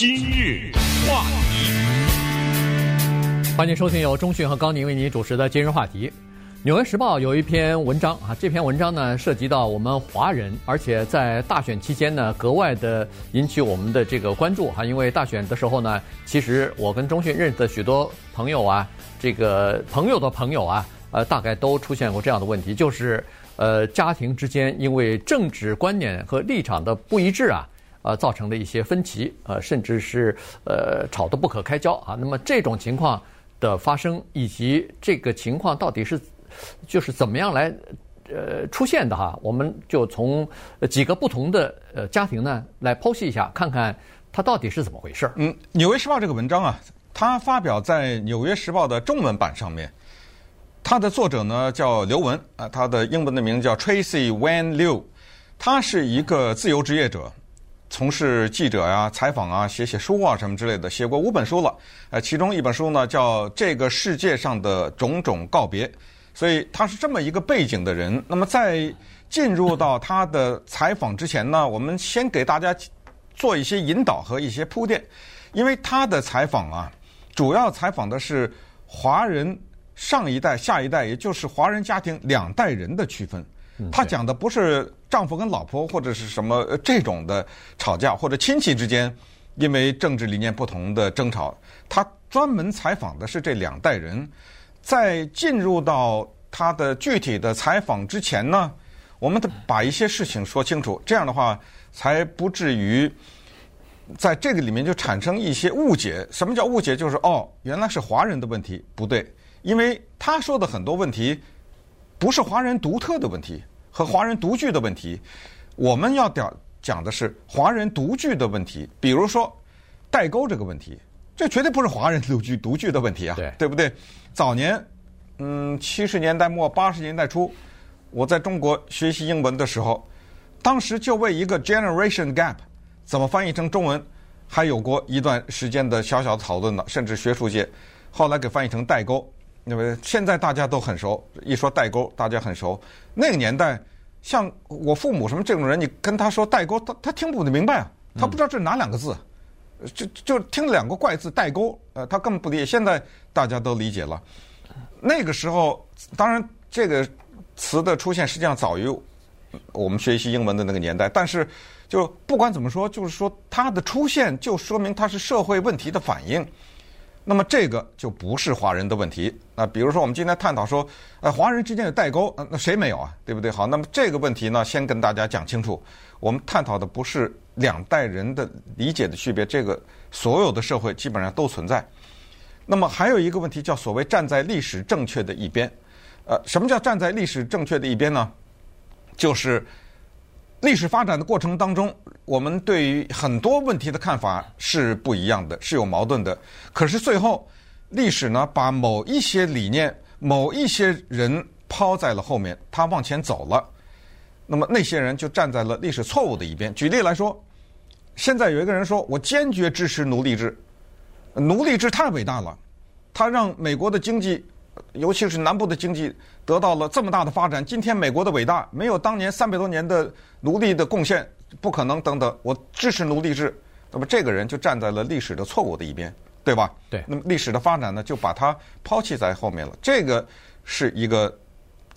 今日话题，欢迎收听由中讯和高宁为您主持的今日话题。《纽约时报》有一篇文章啊，这篇文章呢涉及到我们华人，而且在大选期间呢格外的引起我们的这个关注哈。因为大选的时候呢，其实我跟中讯认识的许多朋友啊，这个朋友的朋友啊，呃，大概都出现过这样的问题，就是呃家庭之间因为政治观念和立场的不一致啊，呃造成的一些分歧，呃甚至是呃吵得不可开交啊。那么这种情况的发生，以及这个情况到底是就是怎么样来呃出现的哈？我们就从几个不同的呃家庭呢来剖析一下，看看它到底是怎么回事。嗯，《纽约时报》这个文章啊，它发表在《纽约时报》的中文版上面。它的作者呢叫刘文啊，他的英文的名字叫 Tracy Wen Liu，他是一个自由职业者，从事记者呀、啊、采访啊、写写书啊什么之类的，写过五本书了。呃，其中一本书呢叫《这个世界上的种种告别》。所以他是这么一个背景的人。那么在进入到他的采访之前呢，我们先给大家做一些引导和一些铺垫，因为他的采访啊，主要采访的是华人上一代、下一代，也就是华人家庭两代人的区分。他讲的不是丈夫跟老婆或者是什么这种的吵架，或者亲戚之间因为政治理念不同的争吵。他专门采访的是这两代人。在进入到他的具体的采访之前呢，我们得把一些事情说清楚，这样的话才不至于在这个里面就产生一些误解。什么叫误解？就是哦，原来是华人的问题，不对，因为他说的很多问题不是华人独特的问题和华人独具的问题，我们要讲讲的是华人独具的问题，比如说代沟这个问题。这绝对不是华人独具独具的问题啊，对，对不对？早年，嗯，七十年代末八十年代初，我在中国学习英文的时候，当时就为一个 generation gap 怎么翻译成中文，还有过一段时间的小小的讨论呢，甚至学术界后来给翻译成代沟。因为现在大家都很熟，一说代沟，大家很熟。那个年代，像我父母什么这种人，你跟他说代沟，他他听不明白啊，他不知道这是哪两个字。就就听两个怪字代沟，呃，他根本不理解。现在大家都理解了。那个时候，当然这个词的出现实际上早于我们学习英文的那个年代。但是，就不管怎么说，就是说它的出现就说明它是社会问题的反应。那么这个就不是华人的问题。那比如说我们今天探讨说，呃，华人之间有代沟，那谁没有啊？对不对？好，那么这个问题呢，先跟大家讲清楚。我们探讨的不是。两代人的理解的区别，这个所有的社会基本上都存在。那么还有一个问题叫所谓站在历史正确的一边。呃，什么叫站在历史正确的一边呢？就是历史发展的过程当中，我们对于很多问题的看法是不一样的，是有矛盾的。可是最后，历史呢，把某一些理念、某一些人抛在了后面，他往前走了。那么那些人就站在了历史错误的一边。举例来说。现在有一个人说：“我坚决支持奴隶制，奴隶制太伟大了，它让美国的经济，尤其是南部的经济得到了这么大的发展。今天美国的伟大没有当年三百多年的奴隶的贡献，不可能。等等，我支持奴隶制。那么这个人就站在了历史的错误的一边，对吧？对。那么历史的发展呢，就把他抛弃在后面了。这个是一个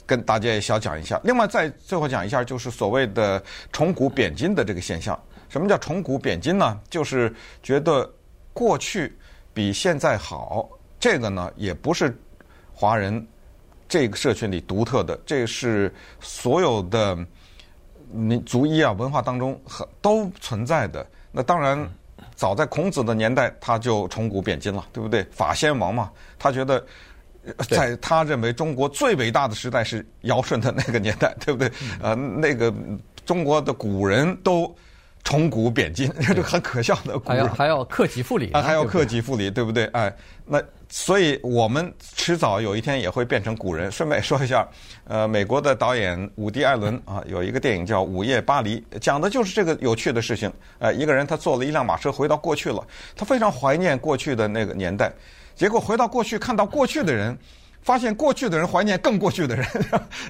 跟大家也小讲一下。另外，再最后讲一下，就是所谓的崇古贬今的这个现象。”什么叫崇古贬今呢？就是觉得过去比现在好。这个呢，也不是华人这个社群里独特的，这是所有的民族裔啊文化当中很都存在的。那当然，早在孔子的年代，他就崇古贬今了，对不对？法先王嘛，他觉得在他认为中国最伟大的时代是尧舜的那个年代，对不对？呃，那个中国的古人都。崇古贬今，这个很可笑的古人。还要还要克己复礼啊，还要克己复礼，对不对？哎，那所以我们迟早有一天也会变成古人。顺便说一下，呃，美国的导演伍迪·艾伦啊，有一个电影叫《午夜巴黎》，讲的就是这个有趣的事情。呃，一个人他坐了一辆马车回到过去了，他非常怀念过去的那个年代，结果回到过去看到过去的人，发现过去的人怀念更过去的人，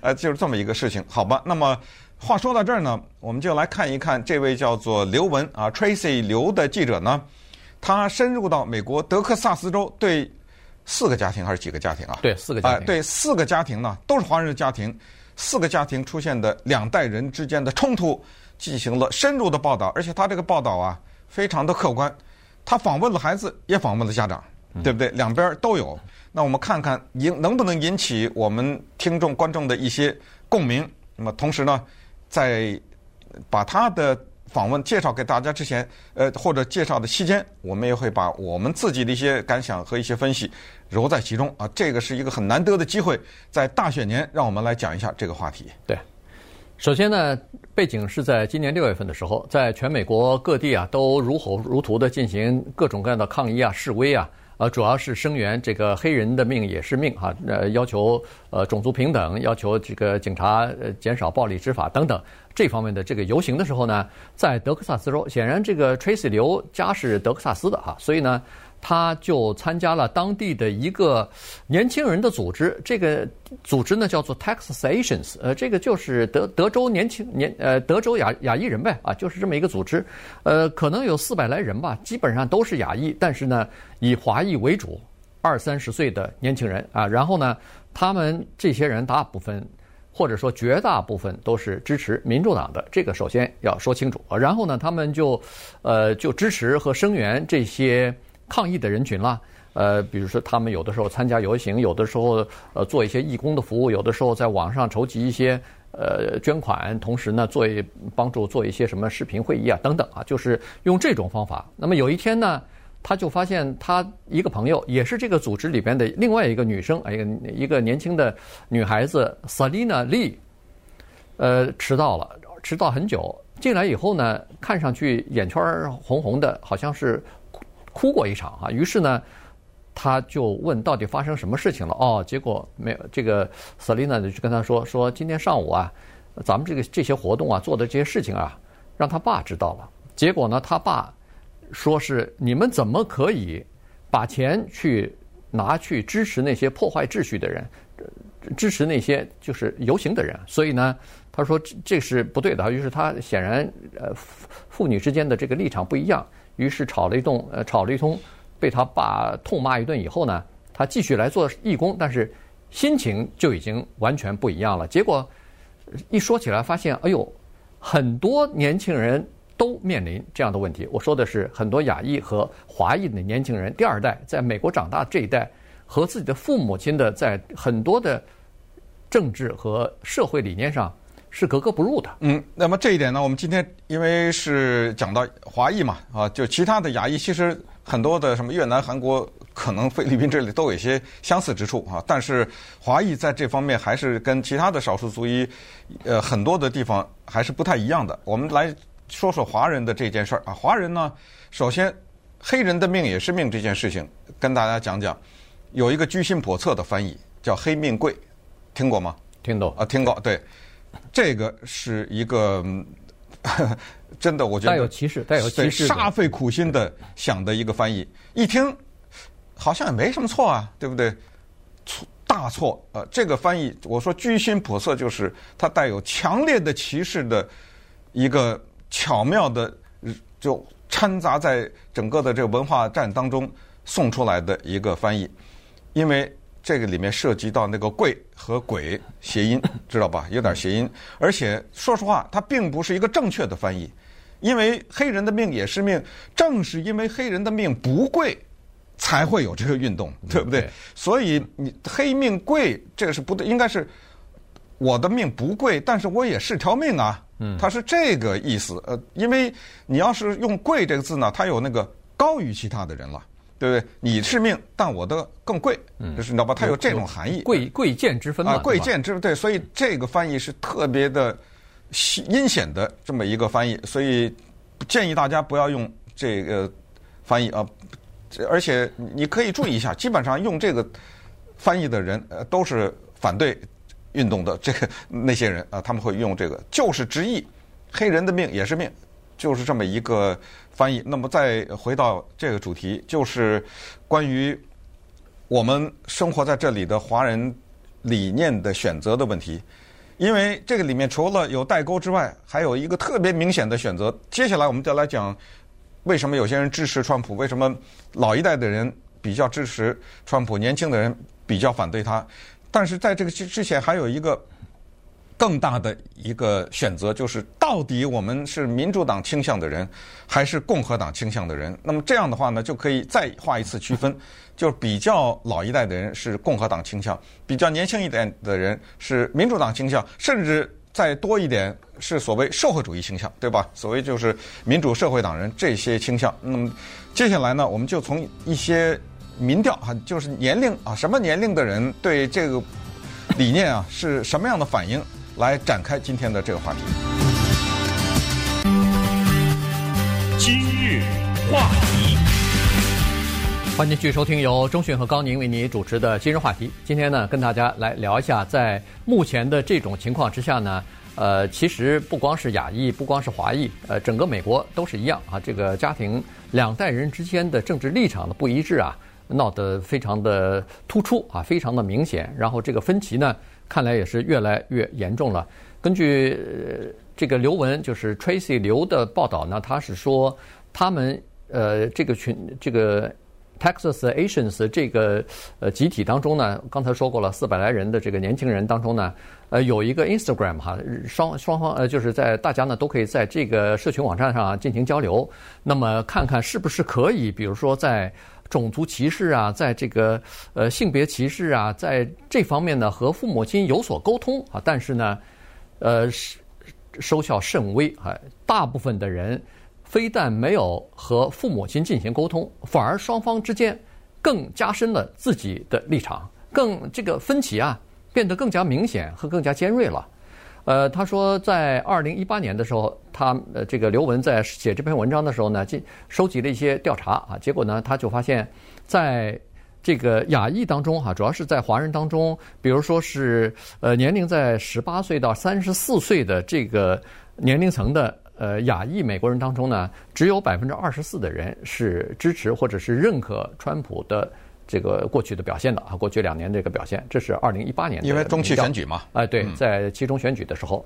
呃，就是这么一个事情，好吧？那么。话说到这儿呢，我们就来看一看这位叫做刘文啊，Tracy 刘的记者呢，他深入到美国德克萨斯州，对四个家庭还是几个家庭啊？对，四个家庭。哎，对，四个家庭呢，都是华人的家庭，四个家庭出现的两代人之间的冲突，进行了深入的报道，而且他这个报道啊，非常的客观。他访问了孩子，也访问了家长，对不对？两边都有。那我们看看引能不能引起我们听众观众的一些共鸣。那么同时呢，在把他的访问介绍给大家之前，呃，或者介绍的期间，我们也会把我们自己的一些感想和一些分析揉在其中啊。这个是一个很难得的机会，在大选年，让我们来讲一下这个话题。对。首先呢，背景是在今年六月份的时候，在全美国各地啊，都如火如荼的进行各种各样的抗议啊、示威啊，呃，主要是声援这个黑人的命也是命哈，呃，要求呃种族平等，要求这个警察呃减少暴力执法等等这方面的这个游行的时候呢，在德克萨斯州，显然这个 Tracy 刘家是德克萨斯的哈，所以呢。他就参加了当地的一个年轻人的组织，这个组织呢叫做 Texas Asians，呃，这个就是德德州年轻年呃德州亚亚裔人呗啊，就是这么一个组织，呃，可能有四百来人吧，基本上都是亚裔，但是呢以华裔为主，二三十岁的年轻人啊，然后呢，他们这些人大部分或者说绝大部分都是支持民主党的，这个首先要说清楚啊，然后呢，他们就呃就支持和声援这些。抗议的人群啦，呃，比如说他们有的时候参加游行，有的时候呃做一些义工的服务，有的时候在网上筹集一些呃捐款，同时呢做一帮助做一些什么视频会议啊等等啊，就是用这种方法。那么有一天呢，他就发现他一个朋友也是这个组织里边的另外一个女生，一个一个年轻的女孩子 Selina Lee，呃，迟到了，迟到很久，进来以后呢，看上去眼圈红红的，好像是。哭过一场啊，于是呢，他就问到底发生什么事情了？哦，结果没有。这个 Selina 就跟他说说，今天上午啊，咱们这个这些活动啊，做的这些事情啊，让他爸知道了。结果呢，他爸说是你们怎么可以把钱去拿去支持那些破坏秩序的人，支持那些就是游行的人？所以呢，他说这这是不对的。于是他显然呃父女之间的这个立场不一样。于是吵了一顿，呃，吵了一通，被他爸痛骂一顿以后呢，他继续来做义工，但是心情就已经完全不一样了。结果一说起来，发现，哎呦，很多年轻人都面临这样的问题。我说的是很多亚裔和华裔的年轻人，第二代在美国长大这一代，和自己的父母亲的在很多的政治和社会理念上。是格格不入的。嗯，那么这一点呢，我们今天因为是讲到华裔嘛，啊，就其他的亚裔，其实很多的什么越南、韩国，可能菲律宾这里都有一些相似之处啊。但是华裔在这方面还是跟其他的少数族裔，呃，很多的地方还是不太一样的。我们来说说华人的这件事儿啊。华人呢，首先黑人的命也是命这件事情，跟大家讲讲。有一个居心叵测的翻译叫“黑命贵”，听过吗？听懂啊，听过，对。这个是一个 真的，我觉得带有歧视，带有歧视，煞费苦心的想的一个翻译，一听好像也没什么错啊，对不对？错，大错！呃，这个翻译，我说居心叵测，就是它带有强烈的歧视的一个巧妙的，就掺杂在整个的这个文化战当中送出来的一个翻译，因为。这个里面涉及到那个“贵”和“鬼”谐音，知道吧？有点谐音，而且说实话，它并不是一个正确的翻译，因为黑人的命也是命，正是因为黑人的命不贵，才会有这个运动，对不对？所以你黑命贵，这个是不对，应该是我的命不贵，但是我也是条命啊。嗯，它是这个意思。呃，因为你要是用“贵”这个字呢，它有那个高于其他的人了。对不对？你是命，但我的更贵，就是你知道吧？它有这种含义，贵贵贱之分。啊，贵贱之分，对，所以这个翻译是特别的阴险的这么一个翻译，所以建议大家不要用这个翻译啊。而且你可以注意一下，基本上用这个翻译的人，呃，都是反对运动的这个那些人啊，他们会用这个，就是直译，黑人的命也是命。就是这么一个翻译。那么再回到这个主题，就是关于我们生活在这里的华人理念的选择的问题。因为这个里面除了有代沟之外，还有一个特别明显的选择。接下来我们再来讲为什么有些人支持川普？为什么老一代的人比较支持川普，年轻的人比较反对他？但是在这个之之前，还有一个更大的一个选择，就是到底我们是民主党倾向的人，还是共和党倾向的人？那么这样的话呢，就可以再画一次区分，就是比较老一代的人是共和党倾向，比较年轻一点的人是民主党倾向，甚至再多一点是所谓社会主义倾向，对吧？所谓就是民主社会党人这些倾向。那么接下来呢，我们就从一些。民调哈，就是年龄啊，什么年龄的人对这个理念啊是什么样的反应？来展开今天的这个话题。今日话题，欢迎继续收听由中讯和高宁为你主持的今日话题。今天呢，跟大家来聊一下，在目前的这种情况之下呢，呃，其实不光是亚裔，不光是华裔，呃，整个美国都是一样啊。这个家庭两代人之间的政治立场的不一致啊。闹得非常的突出啊，非常的明显。然后这个分歧呢，看来也是越来越严重了。根据这个刘文，就是 Tracy 刘的报道呢，他是说他们呃这个群这个 Texas Asians 这个呃集体当中呢，刚才说过了，四百来人的这个年轻人当中呢，呃有一个 Instagram 哈，双双方呃就是在大家呢都可以在这个社群网站上进行交流，那么看看是不是可以，比如说在。种族歧视啊，在这个呃性别歧视啊，在这方面呢，和父母亲有所沟通啊，但是呢，呃，收效甚微啊。大部分的人非但没有和父母亲进行沟通，反而双方之间更加深了自己的立场，更这个分歧啊变得更加明显和更加尖锐了。呃，他说，在二零一八年的时候，他呃这个刘文在写这篇文章的时候呢，进收集了一些调查啊，结果呢，他就发现，在这个亚裔当中哈，主要是在华人当中，比如说是呃年龄在十八岁到三十四岁的这个年龄层的呃亚裔美国人当中呢，只有百分之二十四的人是支持或者是认可川普的。这个过去的表现的啊，过去两年这个表现，这是二零一八年的。因为中期选举嘛，哎，对，在期中选举的时候，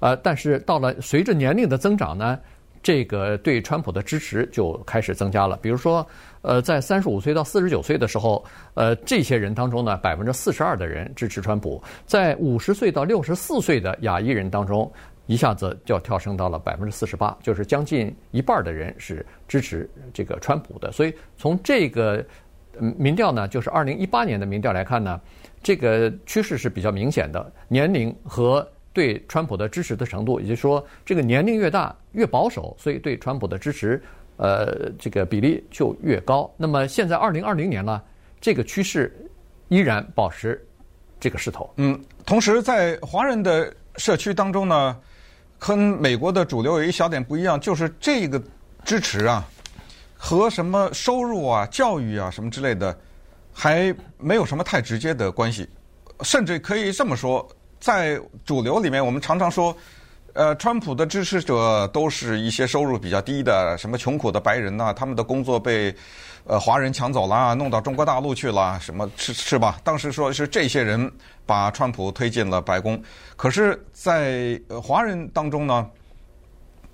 呃，但是到了随着年龄的增长呢，这个对川普的支持就开始增加了。比如说，呃，在三十五岁到四十九岁的时候，呃，这些人当中呢，百分之四十二的人支持川普；在五十岁到六十四岁的亚裔人当中，一下子就要跳升到了百分之四十八，就是将近一半的人是支持这个川普的。所以从这个。民调呢，就是二零一八年的民调来看呢，这个趋势是比较明显的，年龄和对川普的支持的程度，也就是说，这个年龄越大越保守，所以对川普的支持，呃，这个比例就越高。那么现在二零二零年呢，这个趋势依然保持这个势头。嗯，同时在华人的社区当中呢，和美国的主流有一小点不一样，就是这个支持啊。和什么收入啊、教育啊什么之类的，还没有什么太直接的关系，甚至可以这么说，在主流里面，我们常常说，呃，川普的支持者都是一些收入比较低的，什么穷苦的白人呐，他们的工作被呃华人抢走了，弄到中国大陆去了，什么是是吧？当时说是这些人把川普推进了白宫，可是，在华人当中呢？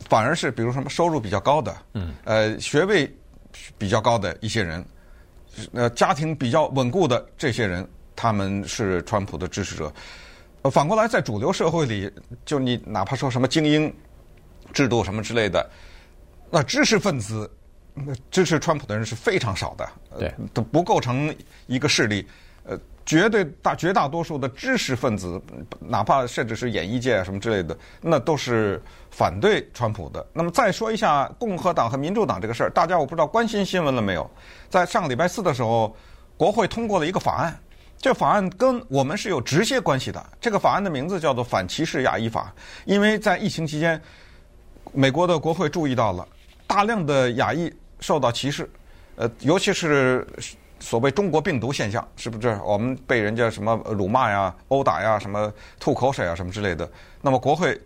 反而是比如什么收入比较高的，嗯，呃，学位比较高的一些人，呃，家庭比较稳固的这些人，他们是川普的支持者。呃，反过来，在主流社会里，就你哪怕说什么精英制度什么之类的，那知识分子支持川普的人是非常少的，对，都不构成一个势力，呃。绝对大绝大多数的知识分子，哪怕甚至是演艺界啊什么之类的，那都是反对川普的。那么再说一下共和党和民主党这个事儿，大家我不知道关心新闻了没有？在上个礼拜四的时候，国会通过了一个法案，这法案跟我们是有直接关系的。这个法案的名字叫做《反歧视亚裔法》，因为在疫情期间，美国的国会注意到了大量的亚裔受到歧视，呃，尤其是。所谓中国病毒现象，是不是我们被人家什么辱骂呀、殴打呀、什么吐口水啊什么之类的？那么国会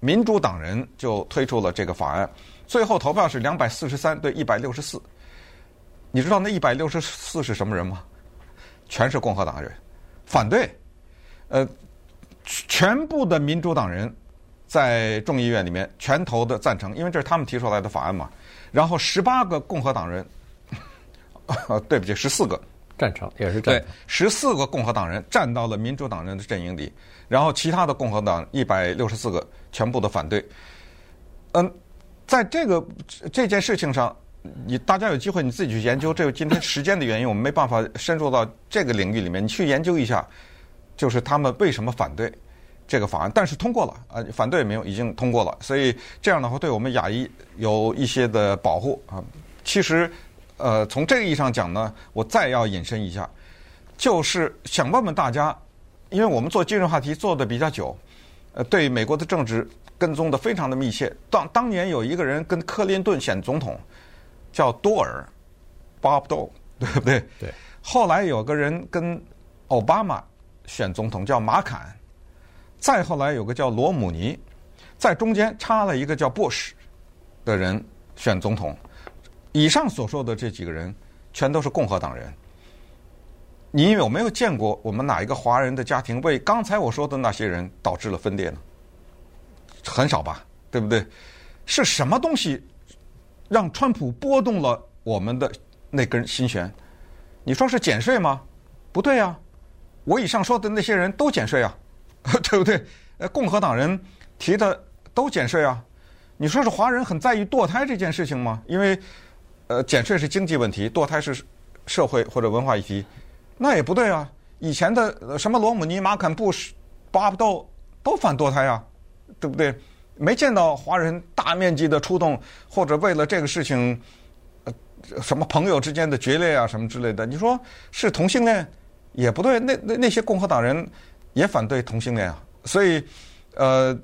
民主党人就推出了这个法案，最后投票是两百四十三对一百六十四。你知道那一百六十四是什么人吗？全是共和党人，反对。呃，全部的民主党人在众议院里面全投的赞成，因为这是他们提出来的法案嘛。然后十八个共和党人，对不起，十四个赞成也是对，十四个共和党人站到了民主党人的阵营里，然后其他的共和党一百六十四个全部的反对。嗯，在这个这件事情上，你大家有机会你自己去研究。这个今天时间的原因，我们没办法深入到这个领域里面，你去研究一下，就是他们为什么反对。这个法案，但是通过了啊，反对也没有，已经通过了，所以这样的话对我们亚裔有一些的保护啊。其实，呃，从这个意义上讲呢，我再要引申一下，就是想问问大家，因为我们做金融话题做的比较久，呃，对美国的政治跟踪的非常的密切。当当年有一个人跟克林顿选总统，叫多尔，Bob Dole，对不对？对。后来有个人跟奥巴马选总统，叫马坎。再后来有个叫罗姆尼，在中间插了一个叫布什的人选总统。以上所说的这几个人全都是共和党人。你有没有见过我们哪一个华人的家庭为刚才我说的那些人导致了分裂呢？很少吧，对不对？是什么东西让川普拨动了我们的那根心弦？你说是减税吗？不对啊，我以上说的那些人都减税啊。对不对？呃，共和党人提的都减税啊。你说是华人很在意堕胎这件事情吗？因为，呃，减税是经济问题，堕胎是社会或者文化议题，那也不对啊。以前的什么罗姆尼、马坎、布什、巴布豆都反堕胎啊，对不对？没见到华人大面积的出动，或者为了这个事情，呃，什么朋友之间的决裂啊，什么之类的。你说是同性恋也不对，那那那些共和党人。也反对同性恋啊，所以，呃，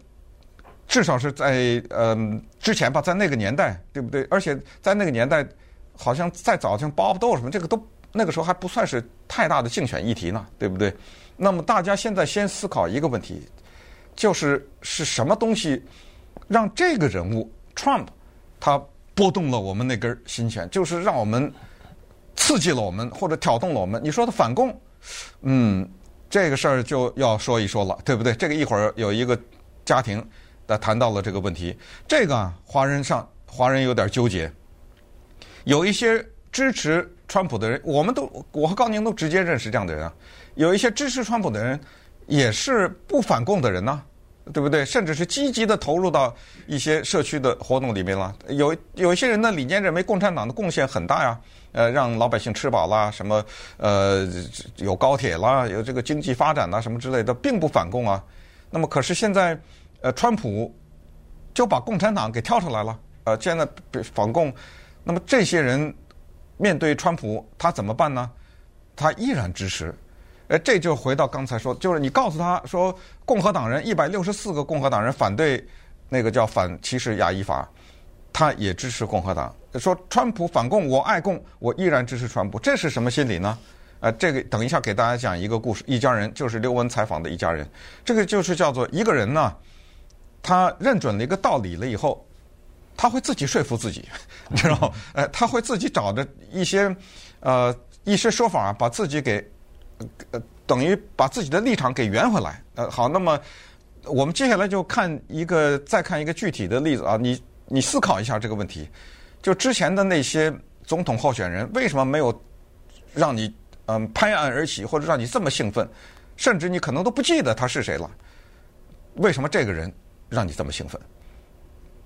至少是在呃之前吧，在那个年代，对不对？而且在那个年代，好像再早像 Bob Dole 什么，这个都那个时候还不算是太大的竞选议题呢，对不对？那么大家现在先思考一个问题，就是是什么东西让这个人物 Trump 他拨动了我们那根心弦，就是让我们刺激了我们或者挑动了我们。你说他反共，嗯。这个事儿就要说一说了，对不对？这个一会儿有一个家庭的谈到了这个问题。这个，华人上华人有点纠结，有一些支持川普的人，我们都我和高宁都直接认识这样的人啊。有一些支持川普的人，也是不反共的人呢，对不对？甚至是积极的投入到一些社区的活动里面了。有有一些人的理念认为共产党的贡献很大呀。呃，让老百姓吃饱啦，什么呃有高铁啦，有这个经济发展啦，什么之类的，并不反共啊。那么可是现在，呃，川普就把共产党给挑出来了，呃，现在反共。那么这些人面对川普，他怎么办呢？他依然支持。呃，这就回到刚才说，就是你告诉他说，共和党人一百六十四个共和党人反对那个叫反歧视亚裔法，他也支持共和党。说川普反共，我爱共，我依然支持川普，这是什么心理呢？呃，这个等一下给大家讲一个故事，一家人就是刘文采访的一家人，这个就是叫做一个人呢，他认准了一个道理了以后，他会自己说服自己，你知道吗？呃，他会自己找着一些呃一些说法，把自己给呃等于把自己的立场给圆回来。呃，好，那么我们接下来就看一个再看一个具体的例子啊，你你思考一下这个问题。就之前的那些总统候选人，为什么没有让你嗯拍案而起，或者让你这么兴奋，甚至你可能都不记得他是谁了？为什么这个人让你这么兴奋？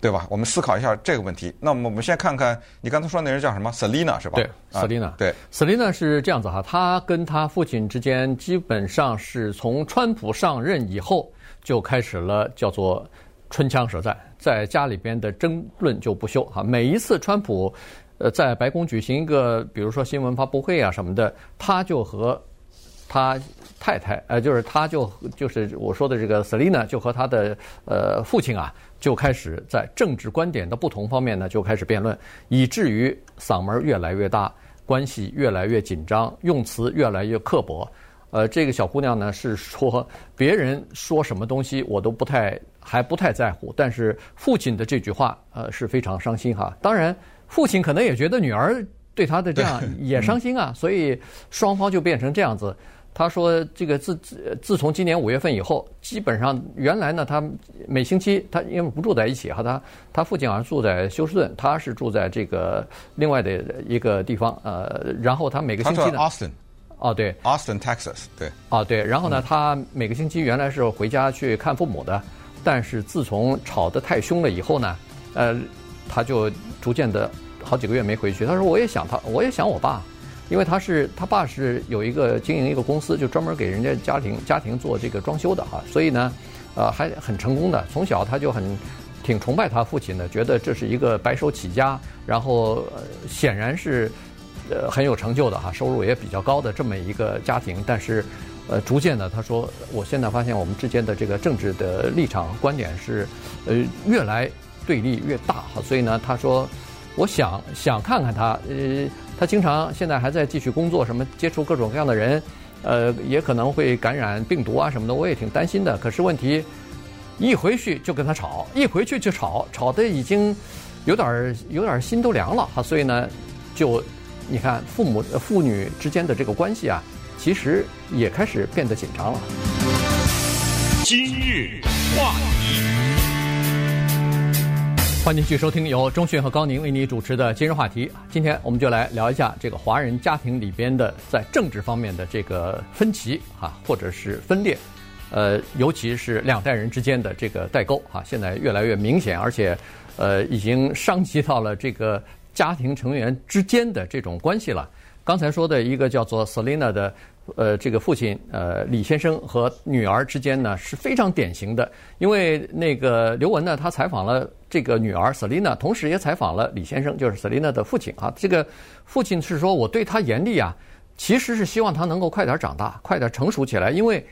对吧？我们思考一下这个问题。那么我们先看看你刚才说那人叫什么？Selina 是吧？对，Selina。对，Selina 是这样子哈，他跟他父亲之间基本上是从川普上任以后就开始了叫做。唇枪舌战，在家里边的争论就不休哈。每一次川普，呃，在白宫举行一个，比如说新闻发布会啊什么的，他就和他太太，呃，就是他就就是我说的这个 Selina，就和他的呃父亲啊，就开始在政治观点的不同方面呢，就开始辩论，以至于嗓门越来越大，关系越来越紧张，用词越来越刻薄。呃，这个小姑娘呢是说，别人说什么东西我都不太还不太在乎，但是父亲的这句话呃是非常伤心哈。当然，父亲可能也觉得女儿对他的这样 也伤心啊，所以双方就变成这样子。他说这个自自自从今年五月份以后，基本上原来呢，他每星期他因为不住在一起，和他他父亲好像住在休斯顿，他是住在这个另外的一个地方，呃，然后他每个星期呢。Austin。哦，对，Austin, Texas，对。哦，对，然后呢，他每个星期原来是回家去看父母的，但是自从吵得太凶了以后呢，呃，他就逐渐的好几个月没回去。他说：“我也想他，我也想我爸，因为他是他爸是有一个经营一个公司，就专门给人家家庭家庭做这个装修的哈，所以呢，呃，还很成功的。从小他就很挺崇拜他父亲的，觉得这是一个白手起家，然后，呃，显然是。”呃，很有成就的哈，收入也比较高的这么一个家庭，但是，呃，逐渐的，他说，我现在发现我们之间的这个政治的立场观点是，呃，越来对立越大哈，所以呢，他说，我想想看看他，呃，他经常现在还在继续工作，什么接触各种各样的人，呃，也可能会感染病毒啊什么的，我也挺担心的。可是问题，一回去就跟他吵，一回去就吵，吵的已经有点儿有点儿心都凉了哈，所以呢，就。你看，父母、父女之间的这个关系啊，其实也开始变得紧张了。今日话题，欢迎继续收听由中讯和高宁为你主持的今日话题。今天我们就来聊一下这个华人家庭里边的在政治方面的这个分歧啊，或者是分裂，呃，尤其是两代人之间的这个代沟啊，现在越来越明显，而且呃，已经伤及到了这个。家庭成员之间的这种关系了。刚才说的一个叫做 Selina 的，呃，这个父亲呃李先生和女儿之间呢是非常典型的。因为那个刘雯呢，他采访了这个女儿 Selina，同时也采访了李先生，就是 Selina 的父亲啊。这个父亲是说，我对他严厉啊，其实是希望他能够快点长大，快点成熟起来。因为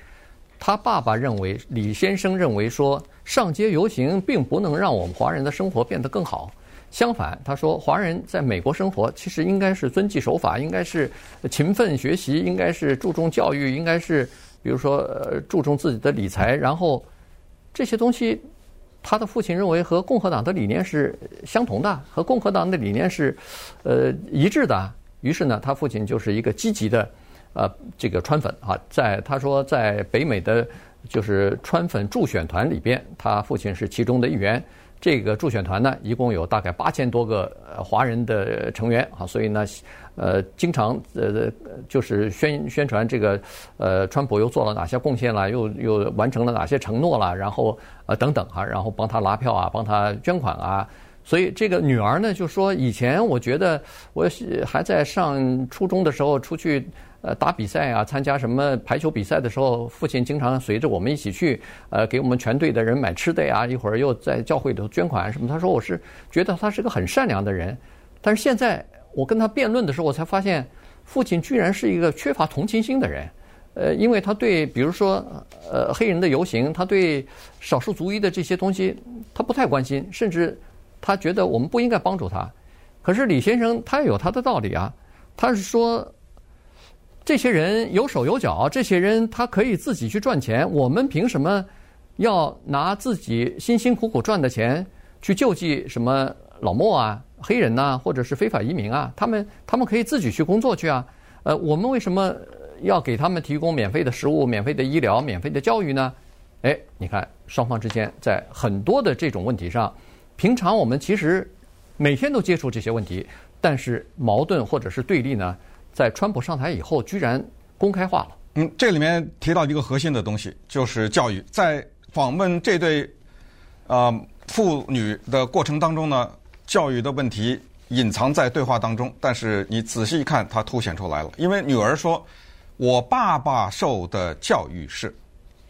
他爸爸认为，李先生认为说，上街游行并不能让我们华人的生活变得更好。相反，他说，华人在美国生活其实应该是遵纪守法，应该是勤奋学习，应该是注重教育，应该是比如说呃注重自己的理财。然后这些东西，他的父亲认为和共和党的理念是相同的，和共和党的理念是呃一致的。于是呢，他父亲就是一个积极的呃这个川粉啊，在他说在北美的就是川粉助选团里边，他父亲是其中的一员。这个助选团呢，一共有大概八千多个华人的成员啊，所以呢，呃，经常呃就是宣宣传这个呃，川普又做了哪些贡献了，又又完成了哪些承诺了，然后呃等等啊，然后帮他拉票啊，帮他捐款啊。所以这个女儿呢，就说以前我觉得我还在上初中的时候出去。呃，打比赛啊，参加什么排球比赛的时候，父亲经常随着我们一起去，呃，给我们全队的人买吃的呀。一会儿又在教会里头捐款什么。他说我是觉得他是个很善良的人，但是现在我跟他辩论的时候，我才发现父亲居然是一个缺乏同情心的人。呃，因为他对比如说呃黑人的游行，他对少数族裔的这些东西他不太关心，甚至他觉得我们不应该帮助他。可是李先生他也有他的道理啊，他是说。这些人有手有脚，这些人他可以自己去赚钱。我们凭什么要拿自己辛辛苦苦赚的钱去救济什么老莫啊、黑人呐、或者是非法移民啊？他们他们可以自己去工作去啊。呃，我们为什么要给他们提供免费的食物、免费的医疗、免费的教育呢？哎，你看双方之间在很多的这种问题上，平常我们其实每天都接触这些问题，但是矛盾或者是对立呢？在川普上台以后，居然公开化了。嗯，这里面提到一个核心的东西，就是教育。在访问这对呃父女的过程当中呢，教育的问题隐藏在对话当中，但是你仔细一看，它凸显出来了。因为女儿说：“我爸爸受的教育是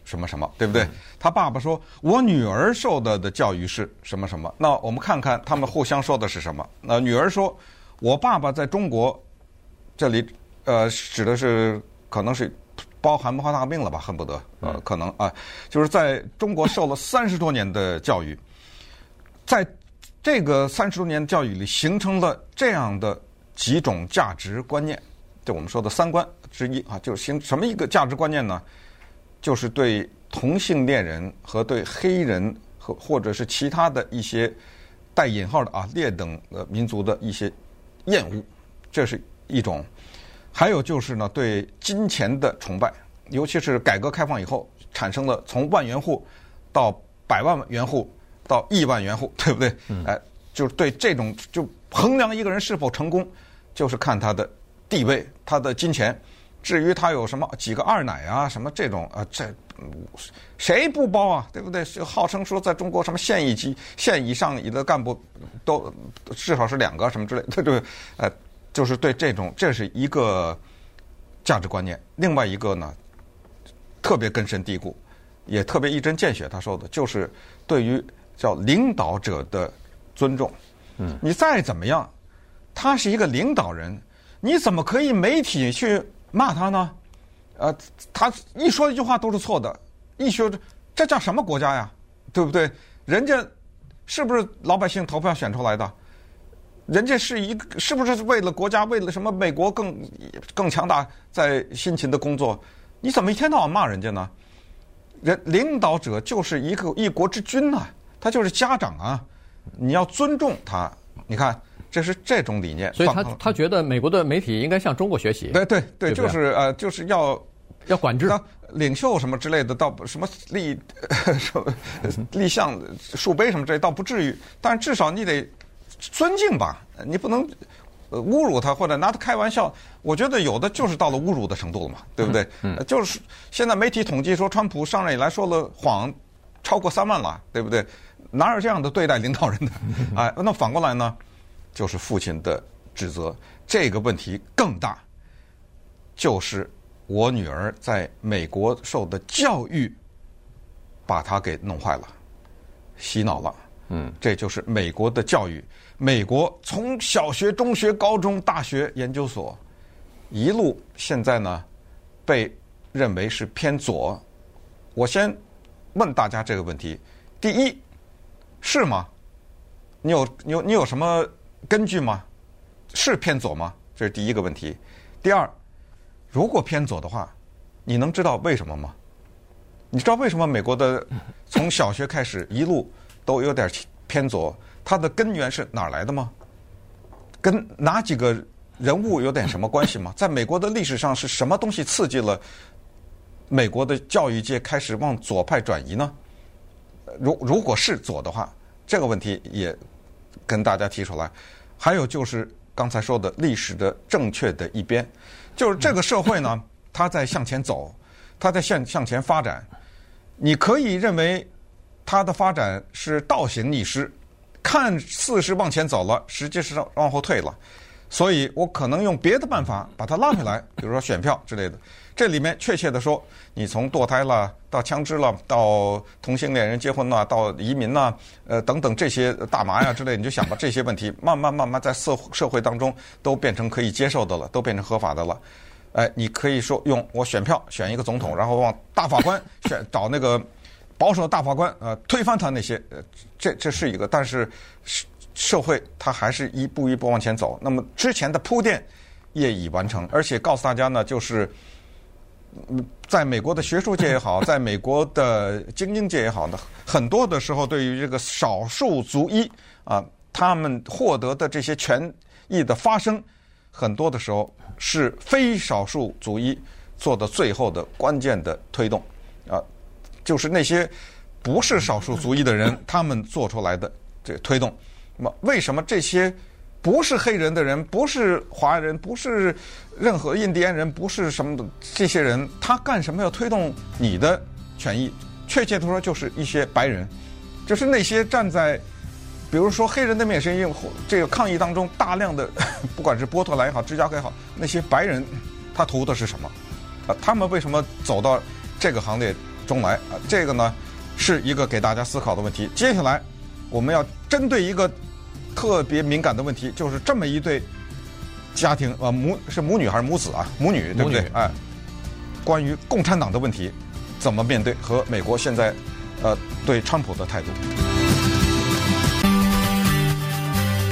什么什么，对不对？”他爸爸说：“我女儿受的的教育是什么什么。”那我们看看他们互相说的是什么。那女儿说：“我爸爸在中国。”这里，呃，指的是可能是包含文化大革命了吧？恨不得，呃，可能啊，就是在中国受了三十多年的教育，在这个三十多年的教育里，形成了这样的几种价值观念，就我们说的三观之一啊，就是形什么一个价值观念呢？就是对同性恋人和对黑人和或者是其他的一些带引号的啊劣等的民族的一些厌恶，这是。一种，还有就是呢，对金钱的崇拜尤其是改革开放以后产生了从万元户到百万元户到亿万元户，对不对？哎，就是对这种就衡量一个人是否成功，就是看他的地位、他的金钱。至于他有什么几个二奶啊，什么这种啊，这谁不包啊？对不对？号称说在中国什么县一级、县以上以的干部都至少是两个什么之类的，对对，呃，就是对这种这是一个价值观念。另外一个呢，特别根深蒂固，也特别一针见血。他说的就是对于叫领导者的尊重。嗯，你再怎么样，他是一个领导人，你怎么可以媒体去？骂他呢？呃，他一说一句话都是错的，一说这叫什么国家呀？对不对？人家是不是老百姓投票选出来的？人家是一个是不是为了国家，为了什么美国更更强大，在辛勤的工作？你怎么一天到晚骂人家呢？人领导者就是一个一国之君呐，他就是家长啊，你要尊重他。你看。这是这种理念，所以他他觉得美国的媒体应该向中国学习。对对对，就是呃，就是要要管制领袖什么之类的，倒什么立 什么立像、树碑什么之类，倒不至于。但至少你得尊敬吧，你不能侮辱他或者拿他开玩笑。我觉得有的就是到了侮辱的程度了嘛，对不对？嗯。就是现在媒体统计说，川普上任以来说了谎超过三万了，对不对？哪有这样的对待领导人的？哎，那反过来呢？就是父亲的指责，这个问题更大。就是我女儿在美国受的教育，把她给弄坏了，洗脑了。嗯，这就是美国的教育。美国从小学、中学、高中、大学、研究所，一路现在呢，被认为是偏左。我先问大家这个问题：第一，是吗？你有你有你有什么？根据吗？是偏左吗？这是第一个问题。第二，如果偏左的话，你能知道为什么吗？你知道为什么美国的从小学开始一路都有点偏左？它的根源是哪儿来的吗？跟哪几个人物有点什么关系吗？在美国的历史上是什么东西刺激了美国的教育界开始往左派转移呢？如如果是左的话，这个问题也跟大家提出来。还有就是刚才说的历史的正确的一边，就是这个社会呢，它在向前走，它在向向前发展。你可以认为它的发展是倒行逆施，看似是往前走了，实际是往后退了。所以我可能用别的办法把它拉回来，比如说选票之类的。这里面确切的说，你从堕胎了到枪支了，到同性恋人结婚了，到移民呐，呃等等这些大麻呀之类，你就想把这些问题慢慢慢慢在社社会当中都变成可以接受的了，都变成合法的了。哎，你可以说用我选票选一个总统，然后往大法官选找那个保守的大法官，呃，推翻他那些，呃，这这是一个，但是社社会它还是一步一步往前走。那么之前的铺垫业已完成，而且告诉大家呢，就是。在美国的学术界也好，在美国的精英界也好呢，很多的时候，对于这个少数族裔啊，他们获得的这些权益的发生，很多的时候是非少数族裔做的最后的关键的推动啊，就是那些不是少数族裔的人，他们做出来的这个推动。那么，为什么这些？不是黑人的人，不是华人，不是任何印第安人，不是什么的这些人，他干什么要推动你的权益？确切的说，就是一些白人，就是那些站在，比如说黑人的面声音这个抗议当中，大量的 不管是波特兰也好，芝加哥也好，那些白人，他图的是什么？啊，他们为什么走到这个行列中来？啊，这个呢，是一个给大家思考的问题。接下来，我们要针对一个。特别敏感的问题就是这么一对家庭，呃，母是母女还是母子啊？母女对不对？哎，关于共产党的问题，怎么面对和美国现在呃对川普的态度？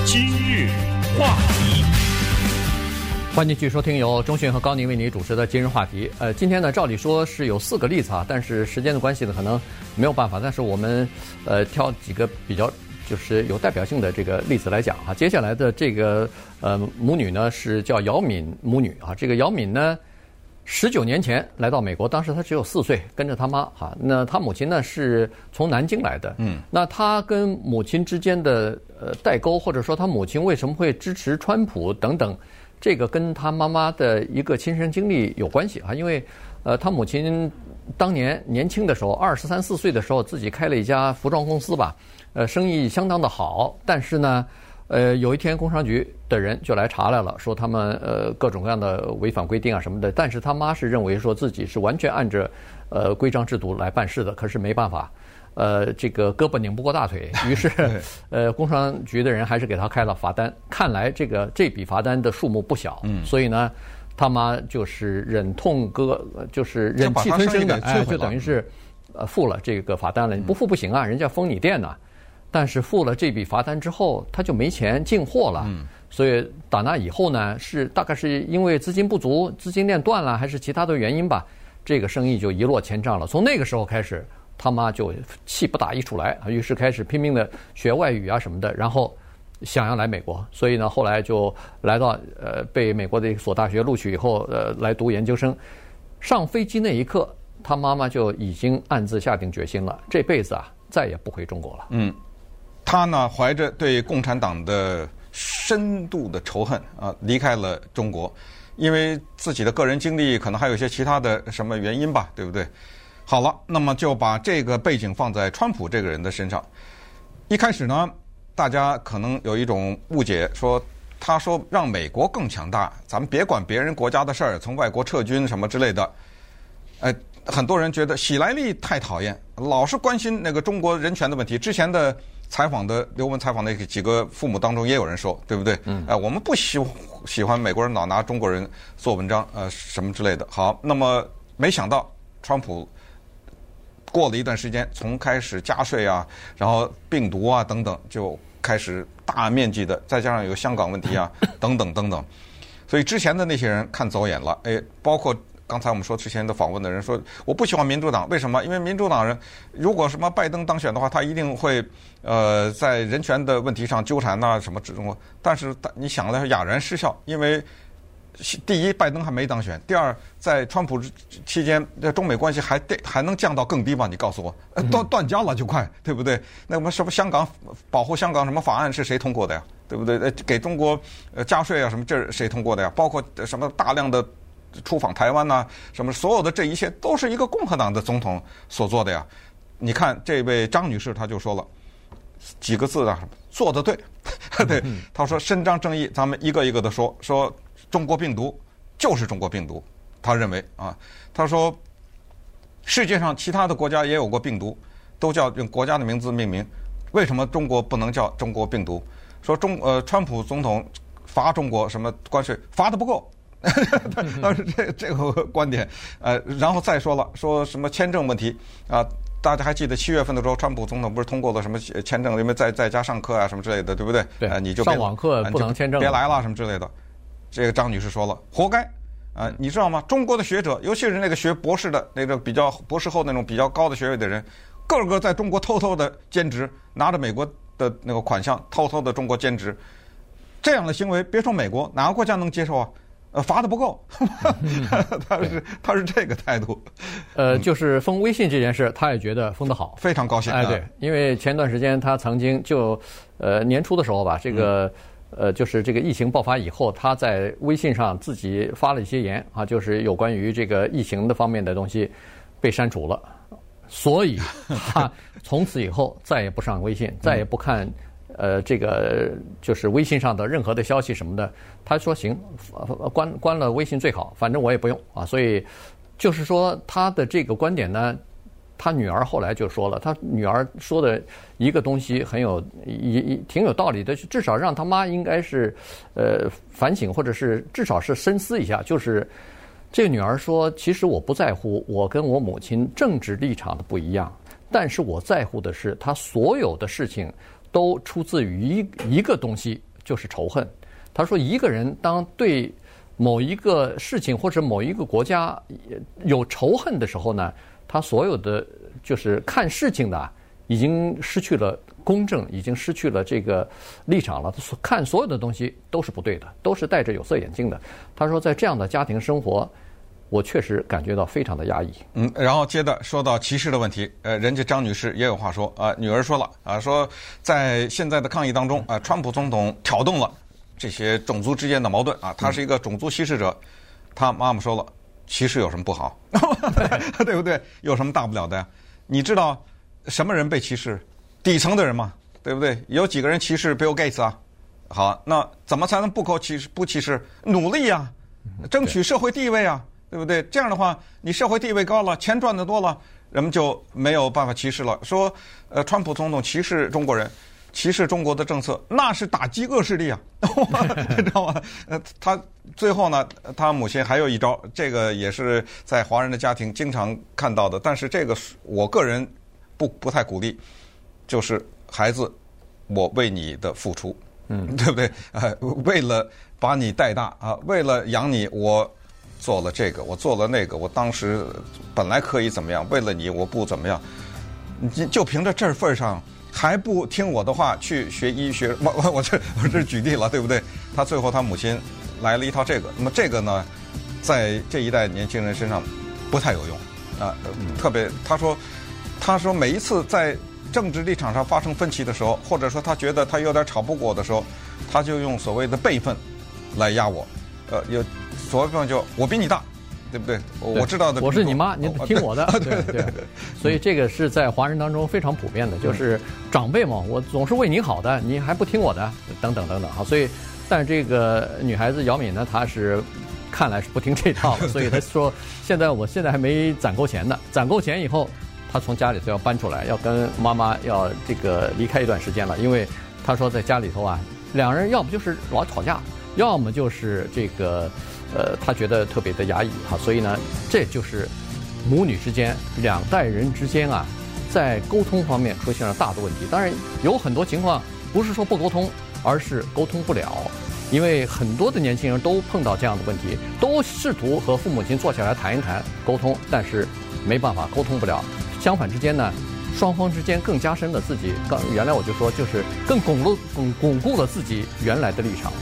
今日话题，欢迎继续收听由中讯和高宁为您主持的今日话题。呃，今天呢，照理说是有四个例子啊，但是时间的关系呢，可能没有办法。但是我们呃挑几个比较。就是有代表性的这个例子来讲哈，接下来的这个呃母女呢是叫姚敏母女啊，这个姚敏呢十九年前来到美国，当时她只有四岁，跟着她妈哈。那她母亲呢是从南京来的。嗯。那她跟母亲之间的呃代沟，或者说她母亲为什么会支持川普等等，这个跟他妈妈的一个亲身经历有关系啊。因为呃，他母亲当年年轻的时候，二十三四岁的时候，自己开了一家服装公司吧，呃，生意相当的好，但是呢。呃，有一天工商局的人就来查来了，说他们呃各种各样的违反规定啊什么的。但是他妈是认为说自己是完全按着呃规章制度来办事的，可是没办法，呃这个胳膊拧不过大腿，于是呃工商局的人还是给他开了罚单。看来这个这笔罚单的数目不小，嗯，所以呢，他妈就是忍痛割，就是忍气吞声的，哎，就等于是呃付了这个罚单了。你不付不行啊，人家封你店呢。但是付了这笔罚单之后，他就没钱进货了。嗯，所以打那以后呢，是大概是因为资金不足、资金链断了，还是其他的原因吧？这个生意就一落千丈了。从那个时候开始，他妈就气不打一处来，于是开始拼命的学外语啊什么的，然后想要来美国。所以呢，后来就来到呃，被美国的一所大学录取以后，呃，来读研究生。上飞机那一刻，他妈妈就已经暗自下定决心了，这辈子啊，再也不回中国了。嗯。他呢，怀着对共产党的深度的仇恨啊，离开了中国，因为自己的个人经历，可能还有一些其他的什么原因吧，对不对？好了，那么就把这个背景放在川普这个人的身上。一开始呢，大家可能有一种误解，说他说让美国更强大，咱们别管别人国家的事儿，从外国撤军什么之类的。哎，很多人觉得喜来利太讨厌，老是关心那个中国人权的问题。之前的。采访的刘文采访的几个父母当中，也有人说，对不对？嗯。哎，我们不喜喜欢美国人老拿中国人做文章，呃，什么之类的。好，那么没想到，川普过了一段时间，从开始加税啊，然后病毒啊等等，就开始大面积的，再加上有香港问题啊，等等等等，所以之前的那些人看走眼了，哎，包括。刚才我们说之前的访问的人说，我不喜欢民主党，为什么？因为民主党人如果什么拜登当选的话，他一定会呃在人权的问题上纠缠呐什么之中。但是你想了哑然失笑，因为第一拜登还没当选，第二在川普期间，这中美关系还还能降到更低吗？你告诉我，断断交了就快，对不对？那我们什么香港保护香港什么法案是谁通过的呀？对不对？呃，给中国呃加税啊什么这是谁通过的呀？包括什么大量的。出访台湾呐，什么所有的这一切都是一个共和党的总统所做的呀？你看这位张女士，她就说了几个字啊，做的对，对，她说伸张正义，咱们一个一个的说，说中国病毒就是中国病毒，他认为啊，他说世界上其他的国家也有过病毒，都叫用国家的名字命名，为什么中国不能叫中国病毒？说中呃，川普总统罚中国什么关税罚的不够。当时这这个观点，呃，然后再说了，说什么签证问题啊？大家还记得七月份的时候，川普总统不是通过了什么签证？因为在在家上课啊什么之类的，对不对？对，呃、你就上网课不能签证，别来了什么之类的。这个张女士说了，活该啊！你知道吗？中国的学者，尤其是那个学博士的那个比较博士后那种比较高的学位的人，个个在中国偷偷的兼职，拿着美国的那个款项，偷偷的中国兼职，这样的行为，别说美国，哪个国家能接受啊？呃，罚的不够，他是他是这个态度。呃，就是封微信这件事，他也觉得封的好，非常高兴。哎，对，因为前段时间他曾经就呃年初的时候吧，这个呃就是这个疫情爆发以后，他在微信上自己发了一些言啊，就是有关于这个疫情的方面的东西被删除了，所以 他从此以后再也不上微信，再也不看。呃，这个就是微信上的任何的消息什么的，他说行，关关了微信最好，反正我也不用啊。所以就是说他的这个观点呢，他女儿后来就说了，他女儿说的一个东西很有一一挺有道理的，至少让他妈应该是呃反省，或者是至少是深思一下。就是这个女儿说，其实我不在乎我跟我母亲政治立场的不一样，但是我在乎的是她所有的事情。都出自于一一个东西，就是仇恨。他说，一个人当对某一个事情或者某一个国家有仇恨的时候呢，他所有的就是看事情的已经失去了公正，已经失去了这个立场了。他所看所有的东西都是不对的，都是戴着有色眼镜的。他说，在这样的家庭生活，我确实感觉到非常的压抑。嗯，然后接着说到歧视的问题，呃，人家张女士也有话说啊、呃，女儿说了啊，说在现在的抗议当中啊、川普总统挑动了这些种族之间的矛盾啊，他是一个种族歧视者。他妈妈说了，歧视有什么不好？对不对？有什么大不了的呀？你知道什么人被歧视？底层的人嘛，对不对？有几个人歧视 Bill Gates 啊？好，那怎么才能不扣歧视？不歧视？努力呀、啊，争取社会地位啊。对不对？这样的话，你社会地位高了，钱赚得多了，人们就没有办法歧视了。说，呃，川普总统歧视中国人，歧视中国的政策，那是打击恶势力啊，你知道吗？呃，他最后呢，他母亲还有一招，这个也是在华人的家庭经常看到的，但是这个我个人不不太鼓励，就是孩子，我为你的付出，嗯，对不对？呃，为了把你带大啊，为了养你，我。做了这个，我做了那个，我当时本来可以怎么样？为了你，我不怎么样。你就凭着这份上，还不听我的话去学医学？我我我这我这举例了，对不对？他最后他母亲来了一套这个，那么这个呢，在这一代年轻人身上不太有用啊。特别他说，他说每一次在政治立场上发生分歧的时候，或者说他觉得他有点吵不过我的时候，他就用所谓的辈分来压我，呃，有。所谓就我比你大，对不对？对我知道的。我是你妈，你听我的。对对对，对。所以这个是在华人当中非常普遍的，就是长辈嘛，我总是为你好的，你还不听我的，等等等等哈。所以，但是这个女孩子姚敏呢，她是看来是不听这套，所以她说，现在我现在还没攒够钱呢，攒够钱以后，她从家里头要搬出来，要跟妈妈要这个离开一段时间了，因为她说在家里头啊，两人要不就是老吵架，要么就是这个。呃，他觉得特别的压抑哈，所以呢，这就是母女之间、两代人之间啊，在沟通方面出现了大的问题。当然，有很多情况不是说不沟通，而是沟通不了，因为很多的年轻人都碰到这样的问题，都试图和父母亲坐下来谈一谈沟通，但是没办法沟通不了。相反之间呢，双方之间更加深了自己，刚原来我就说就是更巩固、巩巩固了自己原来的立场。